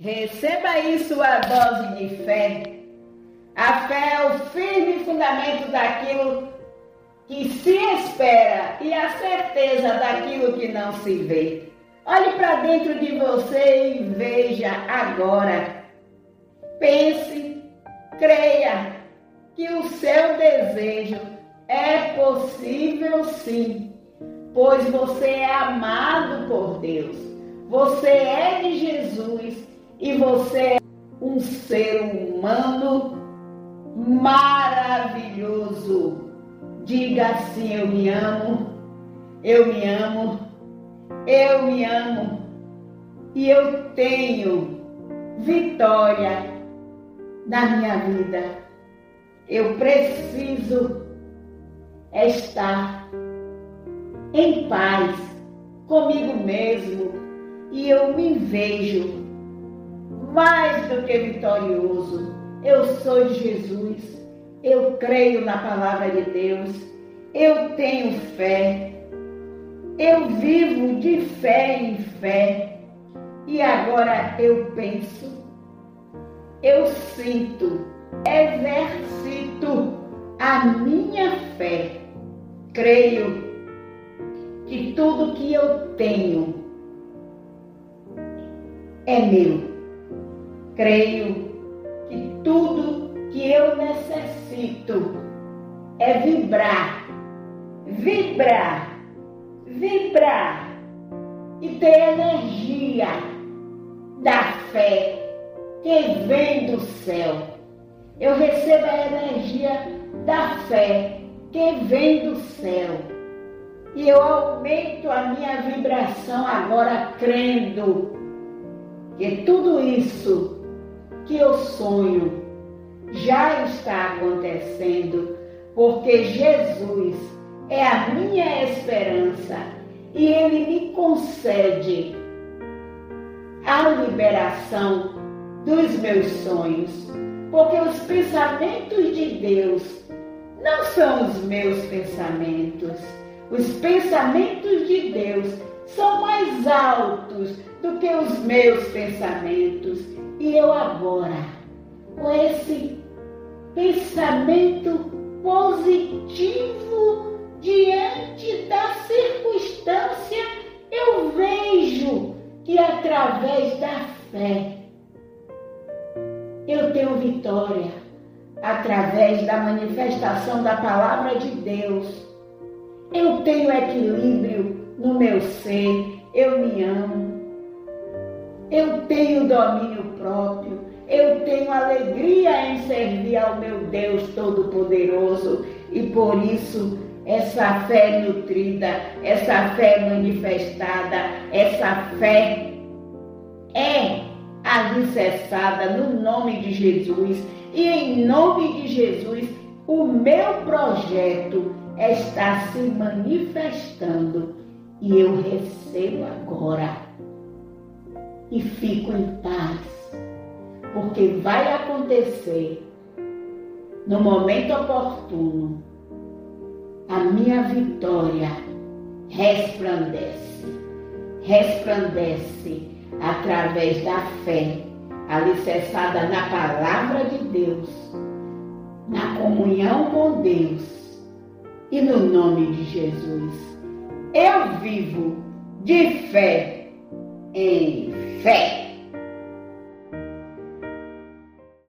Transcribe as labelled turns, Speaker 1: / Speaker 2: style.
Speaker 1: Receba aí sua dose de fé. A fé é o firme fundamento daquilo que se espera e a certeza daquilo que não se vê. Olhe para dentro de você e veja agora. Pense, creia que o seu desejo é possível sim, pois você é amado por Deus. Você é de Jesus e você é um ser humano maravilhoso. Diga assim: Eu me amo, eu me amo, eu me amo e eu tenho vitória na minha vida. Eu preciso estar em paz comigo mesmo e eu me vejo mais do que vitorioso. Eu sou Jesus, eu creio na palavra de Deus, eu tenho fé, eu vivo de fé em fé. E agora eu penso, eu sinto, exercito a minha fé. Creio que tudo que eu tenho é meu creio que tudo que eu necessito é vibrar, vibrar, vibrar e ter energia da fé que vem do céu. Eu recebo a energia da fé que vem do céu. E eu aumento a minha vibração agora crendo que tudo isso eu sonho já está acontecendo, porque Jesus é a minha esperança e Ele me concede a liberação dos meus sonhos, porque os pensamentos de Deus não são os meus pensamentos. Os pensamentos de Deus são mais altos do que os meus pensamentos. E eu agora, com esse pensamento positivo diante da circunstância, eu vejo que através da fé eu tenho vitória, através da manifestação da palavra de Deus. Eu tenho equilíbrio no meu ser, eu me amo, tenho domínio próprio. Eu tenho alegria em servir ao meu Deus Todo-Poderoso. E por isso, essa fé nutrida, essa fé manifestada, essa fé é alicerçada no nome de Jesus. E em nome de Jesus, o meu projeto está se manifestando. E eu recebo agora e fico em paz, porque vai acontecer no momento oportuno. A minha vitória resplandece, resplandece através da fé, alicerçada na palavra de Deus, na comunhão com Deus e no nome de Jesus. Eu vivo de fé em faith.